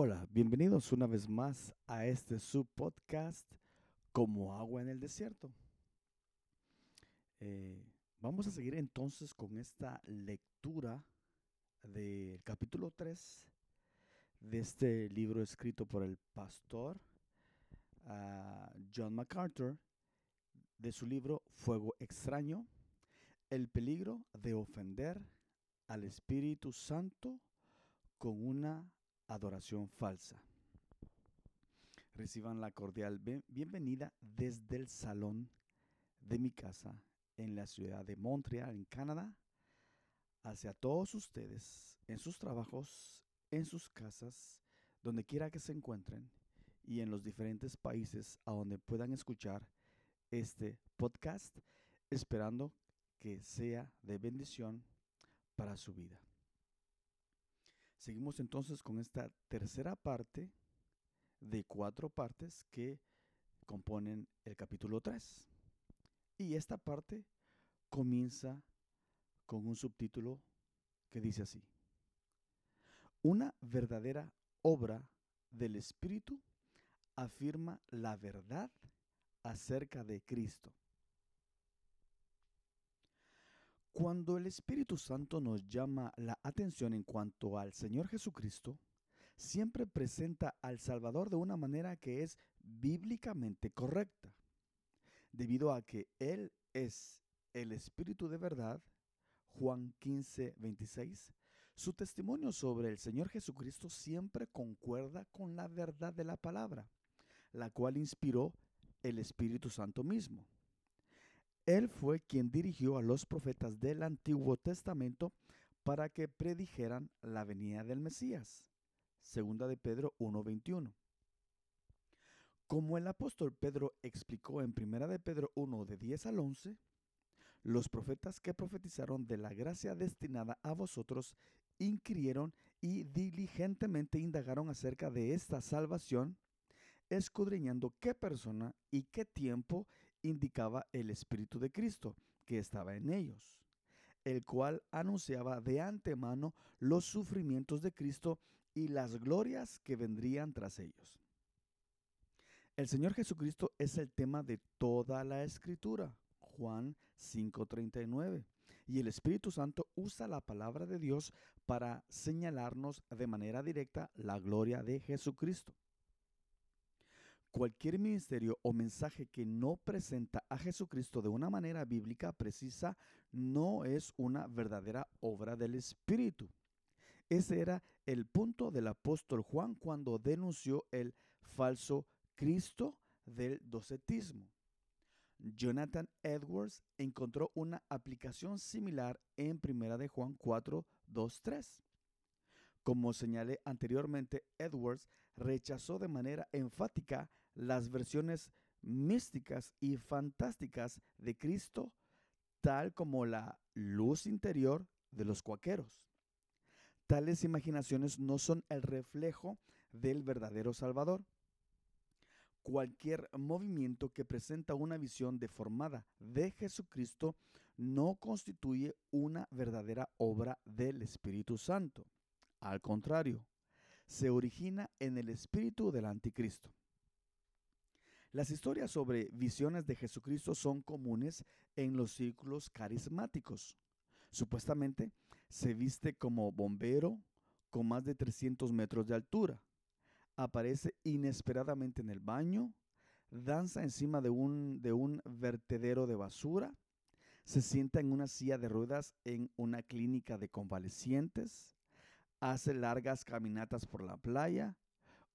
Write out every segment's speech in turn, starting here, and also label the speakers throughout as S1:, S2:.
S1: Hola, bienvenidos una vez más a este subpodcast Como agua en el desierto. Eh, vamos a seguir entonces con esta lectura del capítulo 3 de este libro escrito por el pastor ah, John MacArthur de su libro Fuego extraño, el peligro de ofender al Espíritu Santo con una adoración falsa. Reciban la cordial bienvenida desde el salón de mi casa en la ciudad de Montreal, en Canadá, hacia todos ustedes en sus trabajos, en sus casas, donde quiera que se encuentren y en los diferentes países a donde puedan escuchar este podcast, esperando que sea de bendición para su vida. Seguimos entonces con esta tercera parte de cuatro partes que componen el capítulo 3. Y esta parte comienza con un subtítulo que dice así. Una verdadera obra del Espíritu afirma la verdad acerca de Cristo. Cuando el Espíritu Santo nos llama la atención en cuanto al Señor Jesucristo, siempre presenta al Salvador de una manera que es bíblicamente correcta. Debido a que Él es el Espíritu de verdad, Juan 15, 26, su testimonio sobre el Señor Jesucristo siempre concuerda con la verdad de la palabra, la cual inspiró el Espíritu Santo mismo. Él fue quien dirigió a los profetas del Antiguo Testamento para que predijeran la venida del Mesías. Segunda de Pedro 1:21. Como el apóstol Pedro explicó en Primera de Pedro 1 de 10 al 11, los profetas que profetizaron de la gracia destinada a vosotros inquirieron y diligentemente indagaron acerca de esta salvación, escudriñando qué persona y qué tiempo indicaba el Espíritu de Cristo que estaba en ellos, el cual anunciaba de antemano los sufrimientos de Cristo y las glorias que vendrían tras ellos. El Señor Jesucristo es el tema de toda la escritura, Juan 5:39. Y el Espíritu Santo usa la palabra de Dios para señalarnos de manera directa la gloria de Jesucristo. Cualquier ministerio o mensaje que no presenta a Jesucristo de una manera bíblica precisa no es una verdadera obra del Espíritu. Ese era el punto del apóstol Juan cuando denunció el falso Cristo del docetismo. Jonathan Edwards encontró una aplicación similar en 1 de Juan 4, 2, 3. Como señalé anteriormente, Edwards rechazó de manera enfática las versiones místicas y fantásticas de Cristo, tal como la luz interior de los cuaqueros. Tales imaginaciones no son el reflejo del verdadero Salvador. Cualquier movimiento que presenta una visión deformada de Jesucristo no constituye una verdadera obra del Espíritu Santo. Al contrario, se origina en el espíritu del anticristo. Las historias sobre visiones de Jesucristo son comunes en los círculos carismáticos. Supuestamente se viste como bombero con más de 300 metros de altura. Aparece inesperadamente en el baño, danza encima de un, de un vertedero de basura, se sienta en una silla de ruedas en una clínica de convalecientes, hace largas caminatas por la playa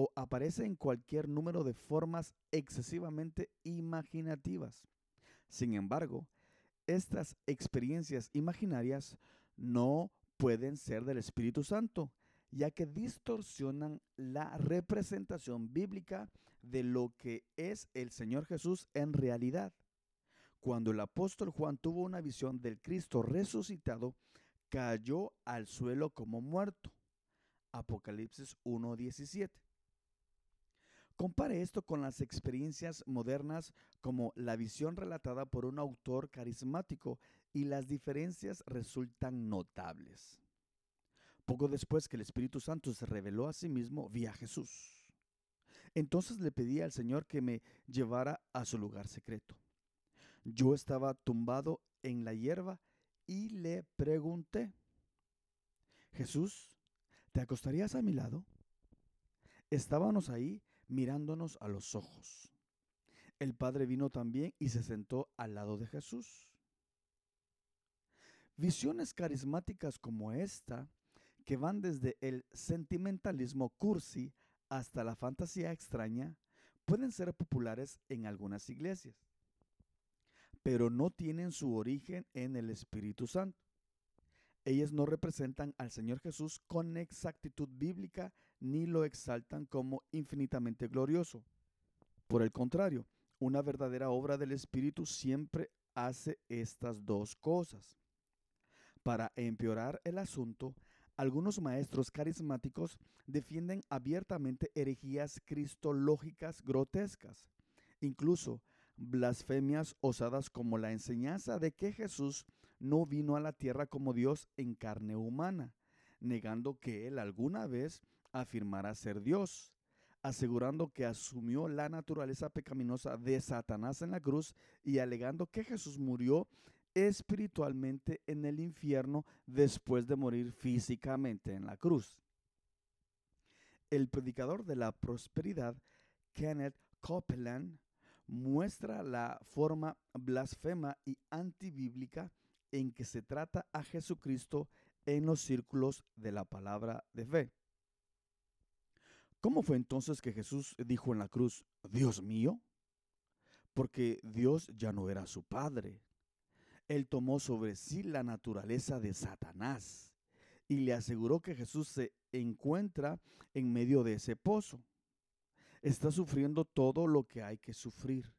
S1: o aparece en cualquier número de formas excesivamente imaginativas. Sin embargo, estas experiencias imaginarias no pueden ser del Espíritu Santo, ya que distorsionan la representación bíblica de lo que es el Señor Jesús en realidad. Cuando el apóstol Juan tuvo una visión del Cristo resucitado, cayó al suelo como muerto. Apocalipsis 1.17. Compare esto con las experiencias modernas como la visión relatada por un autor carismático y las diferencias resultan notables. Poco después que el Espíritu Santo se reveló a sí mismo, vi a Jesús. Entonces le pedí al Señor que me llevara a su lugar secreto. Yo estaba tumbado en la hierba y le pregunté, Jesús, ¿te acostarías a mi lado? Estábamos ahí mirándonos a los ojos. El Padre vino también y se sentó al lado de Jesús. Visiones carismáticas como esta, que van desde el sentimentalismo cursi hasta la fantasía extraña, pueden ser populares en algunas iglesias, pero no tienen su origen en el Espíritu Santo. Ellas no representan al Señor Jesús con exactitud bíblica ni lo exaltan como infinitamente glorioso. Por el contrario, una verdadera obra del Espíritu siempre hace estas dos cosas. Para empeorar el asunto, algunos maestros carismáticos defienden abiertamente herejías cristológicas grotescas, incluso blasfemias osadas como la enseñanza de que Jesús no vino a la tierra como Dios en carne humana, negando que él alguna vez afirmara ser Dios, asegurando que asumió la naturaleza pecaminosa de Satanás en la cruz y alegando que Jesús murió espiritualmente en el infierno después de morir físicamente en la cruz. El predicador de la prosperidad, Kenneth Copeland, muestra la forma blasfema y antibíblica en que se trata a Jesucristo en los círculos de la palabra de fe. ¿Cómo fue entonces que Jesús dijo en la cruz, Dios mío? Porque Dios ya no era su Padre. Él tomó sobre sí la naturaleza de Satanás y le aseguró que Jesús se encuentra en medio de ese pozo. Está sufriendo todo lo que hay que sufrir.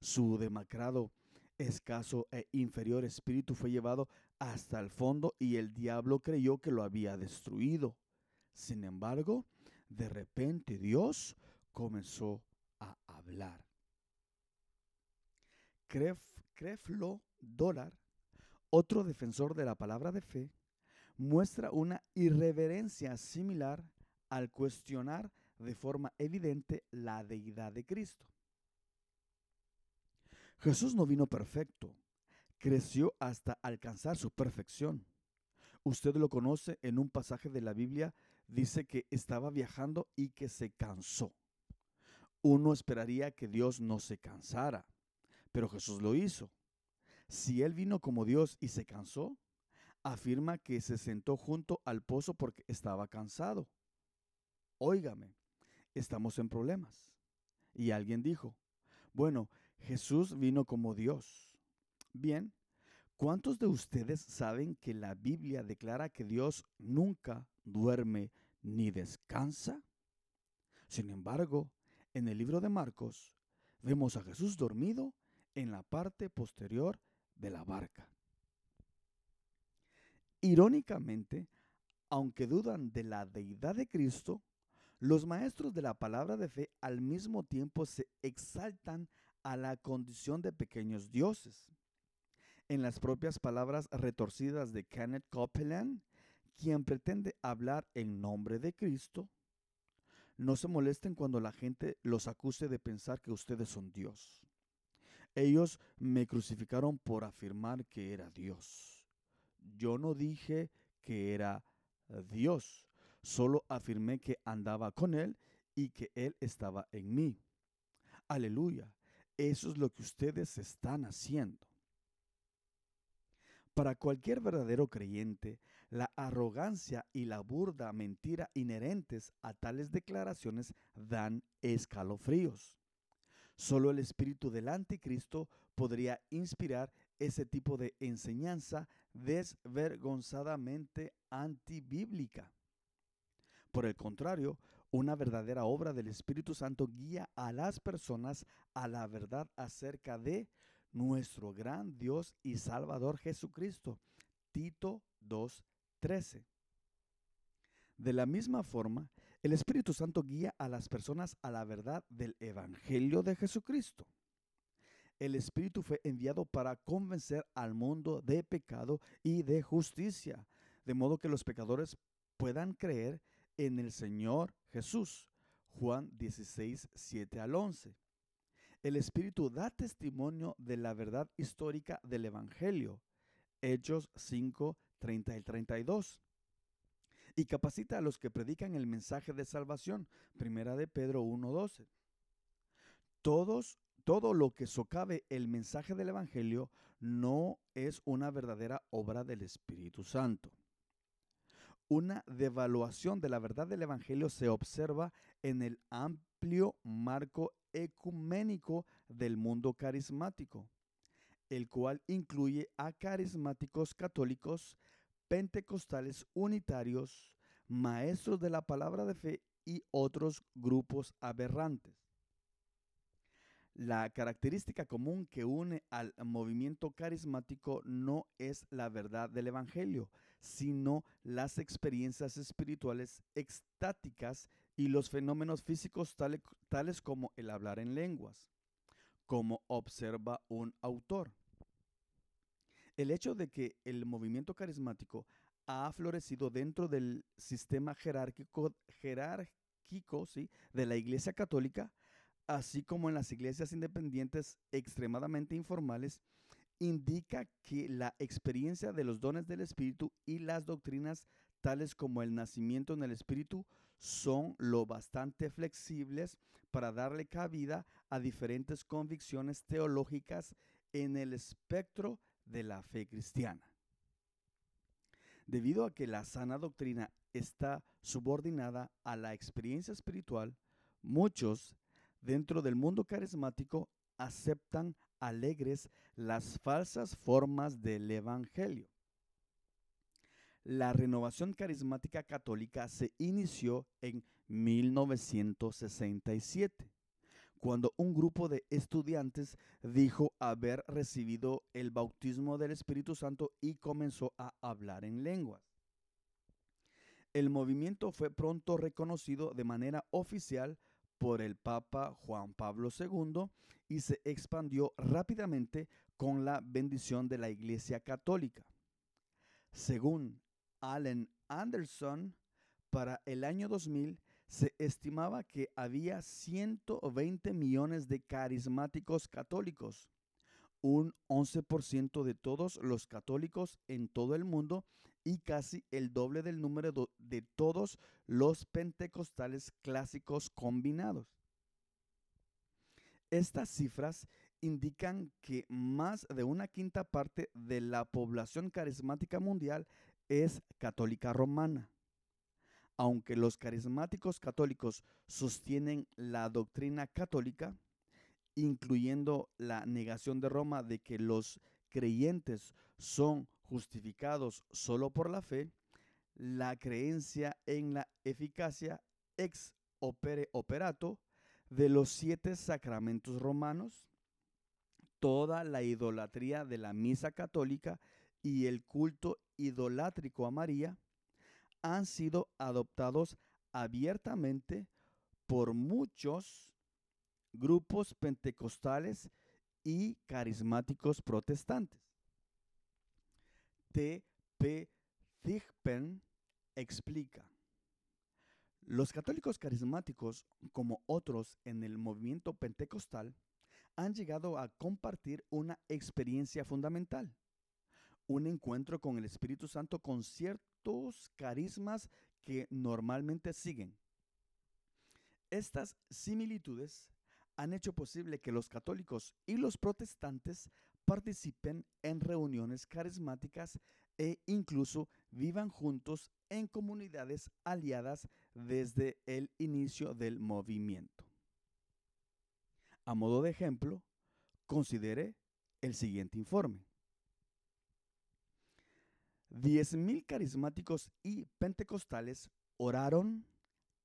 S1: Su demacrado, escaso e inferior espíritu fue llevado hasta el fondo y el diablo creyó que lo había destruido. Sin embargo, de repente Dios comenzó a hablar. Creflo Dólar, otro defensor de la palabra de fe, muestra una irreverencia similar al cuestionar de forma evidente la deidad de Cristo. Jesús no vino perfecto, creció hasta alcanzar su perfección. Usted lo conoce en un pasaje de la Biblia dice que estaba viajando y que se cansó. Uno esperaría que Dios no se cansara, pero Jesús lo hizo. Si Él vino como Dios y se cansó, afirma que se sentó junto al pozo porque estaba cansado. Óigame, estamos en problemas. Y alguien dijo, bueno, Jesús vino como Dios. Bien, ¿cuántos de ustedes saben que la Biblia declara que Dios nunca duerme ni descansa. Sin embargo, en el libro de Marcos vemos a Jesús dormido en la parte posterior de la barca. Irónicamente, aunque dudan de la deidad de Cristo, los maestros de la palabra de fe al mismo tiempo se exaltan a la condición de pequeños dioses. En las propias palabras retorcidas de Kenneth Copeland, quien pretende hablar en nombre de Cristo, no se molesten cuando la gente los acuse de pensar que ustedes son Dios. Ellos me crucificaron por afirmar que era Dios. Yo no dije que era Dios, solo afirmé que andaba con Él y que Él estaba en mí. Aleluya, eso es lo que ustedes están haciendo. Para cualquier verdadero creyente, la arrogancia y la burda mentira inherentes a tales declaraciones dan escalofríos. Solo el espíritu del anticristo podría inspirar ese tipo de enseñanza desvergonzadamente antibíblica. Por el contrario, una verdadera obra del Espíritu Santo guía a las personas a la verdad acerca de nuestro gran Dios y Salvador Jesucristo. Tito 2.13. De la misma forma, el Espíritu Santo guía a las personas a la verdad del Evangelio de Jesucristo. El Espíritu fue enviado para convencer al mundo de pecado y de justicia, de modo que los pecadores puedan creer en el Señor Jesús. Juan 16, 7 al 11. El Espíritu da testimonio de la verdad histórica del Evangelio. Hechos 5, 30 y 32. Y capacita a los que predican el mensaje de salvación. Primera de Pedro 1, 12. Todos, todo lo que socave el mensaje del Evangelio no es una verdadera obra del Espíritu Santo. Una devaluación de la verdad del Evangelio se observa en el amplio marco ecuménico del mundo carismático, el cual incluye a carismáticos católicos, pentecostales unitarios, maestros de la palabra de fe y otros grupos aberrantes. La característica común que une al movimiento carismático no es la verdad del Evangelio, sino las experiencias espirituales extáticas y los fenómenos físicos tales, como el hablar en lenguas, como observa un autor. El hecho de que el movimiento carismático ha florecido dentro del sistema jerárquico, jerárquico ¿sí? de la Iglesia Católica así como en las iglesias independientes extremadamente informales, indica que la experiencia de los dones del Espíritu y las doctrinas tales como el nacimiento en el Espíritu son lo bastante flexibles para darle cabida a diferentes convicciones teológicas en el espectro de la fe cristiana. Debido a que la sana doctrina está subordinada a la experiencia espiritual, muchos dentro del mundo carismático aceptan alegres las falsas formas del Evangelio. La renovación carismática católica se inició en 1967, cuando un grupo de estudiantes dijo haber recibido el bautismo del Espíritu Santo y comenzó a hablar en lenguas. El movimiento fue pronto reconocido de manera oficial por el Papa Juan Pablo II y se expandió rápidamente con la bendición de la Iglesia Católica. Según Allen Anderson, para el año 2000 se estimaba que había 120 millones de carismáticos católicos, un 11% de todos los católicos en todo el mundo y casi el doble del número de todos los pentecostales clásicos combinados. Estas cifras indican que más de una quinta parte de la población carismática mundial es católica romana. Aunque los carismáticos católicos sostienen la doctrina católica, incluyendo la negación de Roma de que los creyentes son justificados solo por la fe, la creencia en la eficacia ex opere operato de los siete sacramentos romanos, toda la idolatría de la misa católica y el culto idolátrico a María han sido adoptados abiertamente por muchos grupos pentecostales y carismáticos protestantes. T. P. Thigpen explica. Los católicos carismáticos, como otros en el movimiento pentecostal, han llegado a compartir una experiencia fundamental, un encuentro con el Espíritu Santo con ciertos carismas que normalmente siguen. Estas similitudes han hecho posible que los católicos y los protestantes participen en reuniones carismáticas e incluso vivan juntos en comunidades aliadas desde el inicio del movimiento. A modo de ejemplo, considere el siguiente informe. 10.000 carismáticos y pentecostales oraron,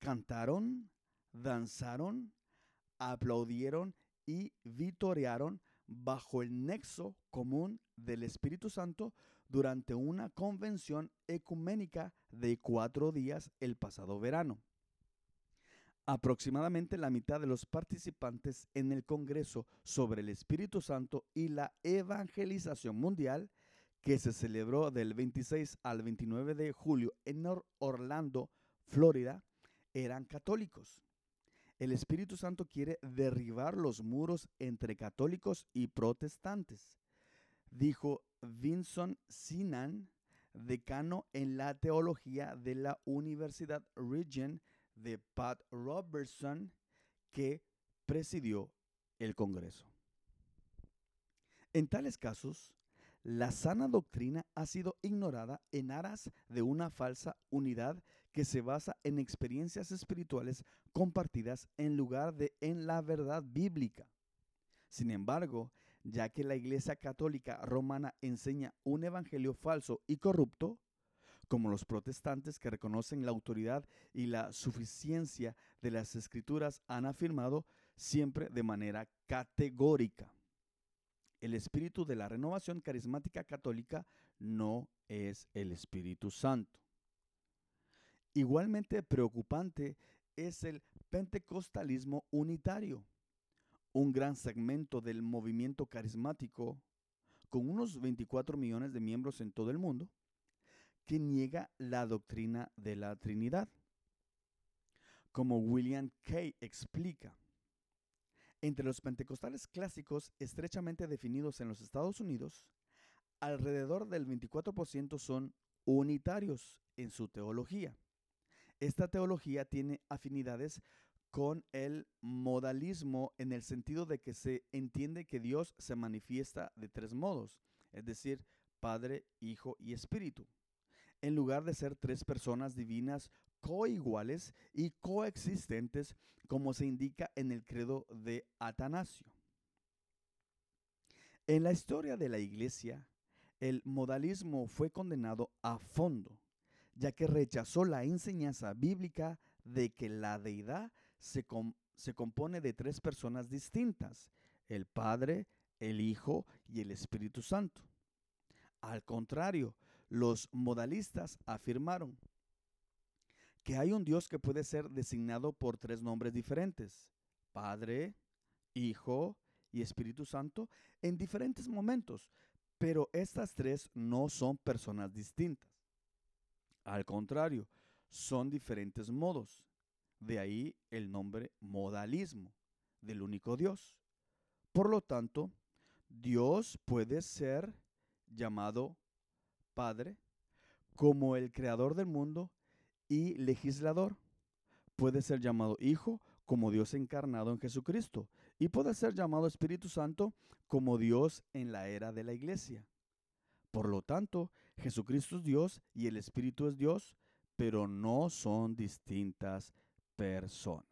S1: cantaron, danzaron, aplaudieron y vitorearon bajo el nexo común del Espíritu Santo durante una convención ecuménica de cuatro días el pasado verano. Aproximadamente la mitad de los participantes en el Congreso sobre el Espíritu Santo y la Evangelización Mundial que se celebró del 26 al 29 de julio en Orlando, Florida, eran católicos. El Espíritu Santo quiere derribar los muros entre católicos y protestantes, dijo Vinson Sinan, decano en la teología de la Universidad Regent de Pat Robertson, que presidió el Congreso. En tales casos, la sana doctrina ha sido ignorada en aras de una falsa unidad que se basa en experiencias espirituales compartidas en lugar de en la verdad bíblica. Sin embargo, ya que la Iglesia Católica Romana enseña un evangelio falso y corrupto, como los protestantes que reconocen la autoridad y la suficiencia de las escrituras han afirmado siempre de manera categórica el espíritu de la renovación carismática católica no es el Espíritu Santo. Igualmente preocupante es el pentecostalismo unitario, un gran segmento del movimiento carismático con unos 24 millones de miembros en todo el mundo, que niega la doctrina de la Trinidad. Como William Kay explica, entre los pentecostales clásicos estrechamente definidos en los Estados Unidos, alrededor del 24% son unitarios en su teología. Esta teología tiene afinidades con el modalismo en el sentido de que se entiende que Dios se manifiesta de tres modos, es decir, Padre, Hijo y Espíritu. En lugar de ser tres personas divinas coiguales y coexistentes, como se indica en el credo de Atanasio. En la historia de la Iglesia, el modalismo fue condenado a fondo, ya que rechazó la enseñanza bíblica de que la deidad se, se compone de tres personas distintas, el Padre, el Hijo y el Espíritu Santo. Al contrario, los modalistas afirmaron que hay un Dios que puede ser designado por tres nombres diferentes, Padre, Hijo y Espíritu Santo, en diferentes momentos, pero estas tres no son personas distintas. Al contrario, son diferentes modos. De ahí el nombre modalismo del único Dios. Por lo tanto, Dios puede ser llamado Padre como el creador del mundo y legislador. Puede ser llamado Hijo como Dios encarnado en Jesucristo y puede ser llamado Espíritu Santo como Dios en la era de la iglesia. Por lo tanto, Jesucristo es Dios y el Espíritu es Dios, pero no son distintas personas.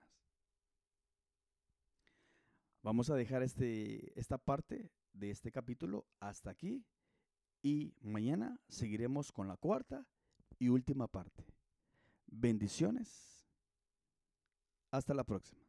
S1: Vamos a dejar este, esta parte de este capítulo hasta aquí y mañana seguiremos con la cuarta y última parte. Bendiciones. Hasta la próxima.